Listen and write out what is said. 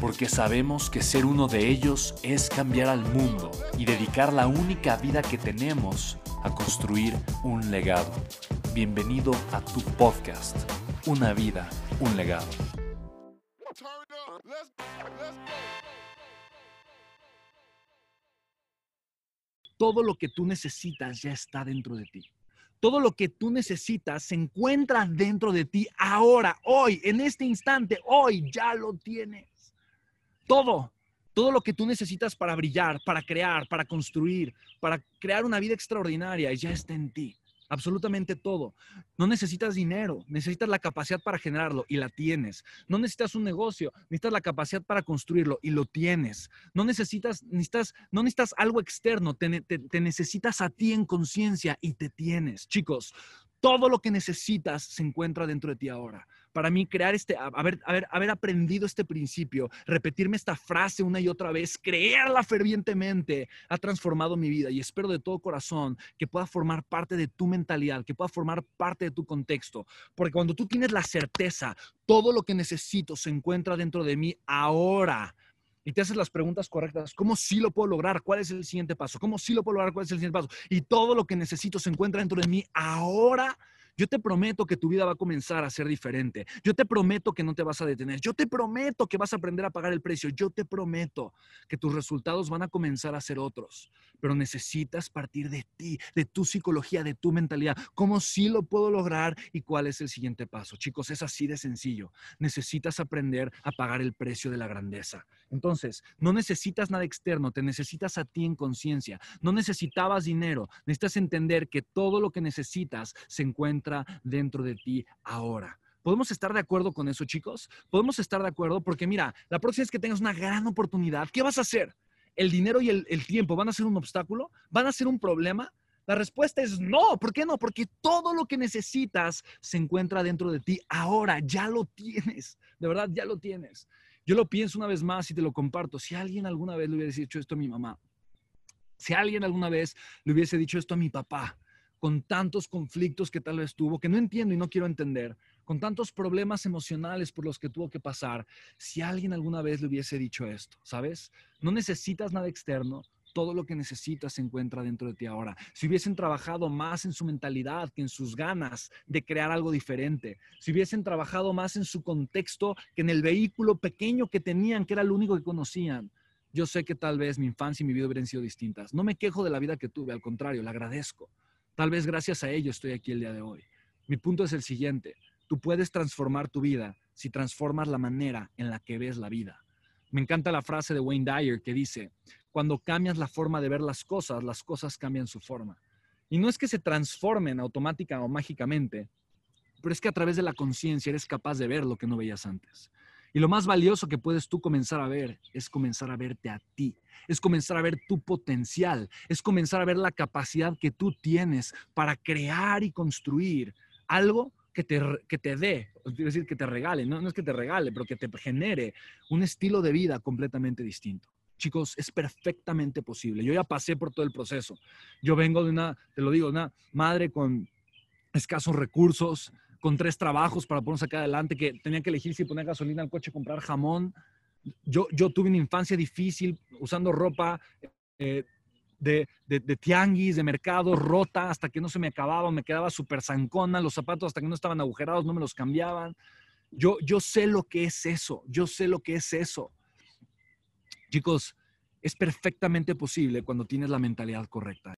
porque sabemos que ser uno de ellos es cambiar al mundo y dedicar la única vida que tenemos a construir un legado. Bienvenido a tu podcast, Una vida, un legado. Todo lo que tú necesitas ya está dentro de ti. Todo lo que tú necesitas se encuentra dentro de ti ahora, hoy, en este instante, hoy ya lo tienes. Todo, todo lo que tú necesitas para brillar, para crear, para construir, para crear una vida extraordinaria, ya está en ti. Absolutamente todo. No necesitas dinero, necesitas la capacidad para generarlo y la tienes. No necesitas un negocio, necesitas la capacidad para construirlo y lo tienes. No necesitas, necesitas, no necesitas algo externo, te, te necesitas a ti en conciencia y te tienes. Chicos, todo lo que necesitas se encuentra dentro de ti ahora. Para mí, crear este, haber, haber, haber aprendido este principio, repetirme esta frase una y otra vez, creerla fervientemente, ha transformado mi vida y espero de todo corazón que pueda formar parte de tu mentalidad, que pueda formar parte de tu contexto. Porque cuando tú tienes la certeza, todo lo que necesito se encuentra dentro de mí ahora y te haces las preguntas correctas, ¿cómo sí lo puedo lograr? ¿Cuál es el siguiente paso? ¿Cómo sí lo puedo lograr? ¿Cuál es el siguiente paso? Y todo lo que necesito se encuentra dentro de mí ahora yo te prometo que tu vida va a comenzar a ser diferente. Yo te prometo que no te vas a detener. Yo te prometo que vas a aprender a pagar el precio. Yo te prometo que tus resultados van a comenzar a ser otros. Pero necesitas partir de ti, de tu psicología, de tu mentalidad. ¿Cómo sí lo puedo lograr y cuál es el siguiente paso? Chicos, es así de sencillo. Necesitas aprender a pagar el precio de la grandeza. Entonces, no necesitas nada externo, te necesitas a ti en conciencia. No necesitabas dinero, necesitas entender que todo lo que necesitas se encuentra dentro de ti ahora. ¿Podemos estar de acuerdo con eso, chicos? Podemos estar de acuerdo porque mira, la próxima vez que tengas una gran oportunidad, ¿qué vas a hacer? ¿El dinero y el, el tiempo van a ser un obstáculo? ¿Van a ser un problema? La respuesta es no. ¿Por qué no? Porque todo lo que necesitas se encuentra dentro de ti ahora. Ya lo tienes. De verdad, ya lo tienes. Yo lo pienso una vez más y te lo comparto. Si alguien alguna vez le hubiese dicho esto a mi mamá, si alguien alguna vez le hubiese dicho esto a mi papá, con tantos conflictos que tal vez tuvo, que no entiendo y no quiero entender, con tantos problemas emocionales por los que tuvo que pasar, si alguien alguna vez le hubiese dicho esto, ¿sabes? No necesitas nada externo, todo lo que necesitas se encuentra dentro de ti ahora. Si hubiesen trabajado más en su mentalidad que en sus ganas de crear algo diferente, si hubiesen trabajado más en su contexto que en el vehículo pequeño que tenían, que era lo único que conocían, yo sé que tal vez mi infancia y mi vida hubieran sido distintas. No me quejo de la vida que tuve, al contrario, la agradezco. Tal vez gracias a ello estoy aquí el día de hoy. Mi punto es el siguiente. Tú puedes transformar tu vida si transformas la manera en la que ves la vida. Me encanta la frase de Wayne Dyer que dice, cuando cambias la forma de ver las cosas, las cosas cambian su forma. Y no es que se transformen automática o mágicamente, pero es que a través de la conciencia eres capaz de ver lo que no veías antes. Y lo más valioso que puedes tú comenzar a ver es comenzar a verte a ti, es comenzar a ver tu potencial, es comenzar a ver la capacidad que tú tienes para crear y construir algo que te, que te dé, es decir, que te regale, no, no es que te regale, pero que te genere un estilo de vida completamente distinto. Chicos, es perfectamente posible. Yo ya pasé por todo el proceso. Yo vengo de una, te lo digo, una madre con escasos recursos, con tres trabajos para ponerse acá adelante, que tenía que elegir si poner gasolina al coche, comprar jamón. Yo, yo tuve una infancia difícil usando ropa eh, de, de, de, tianguis, de mercado, rota, hasta que no se me acababa, me quedaba súper zancona, los zapatos hasta que no estaban agujerados no me los cambiaban. Yo, yo sé lo que es eso, yo sé lo que es eso. Chicos, es perfectamente posible cuando tienes la mentalidad correcta.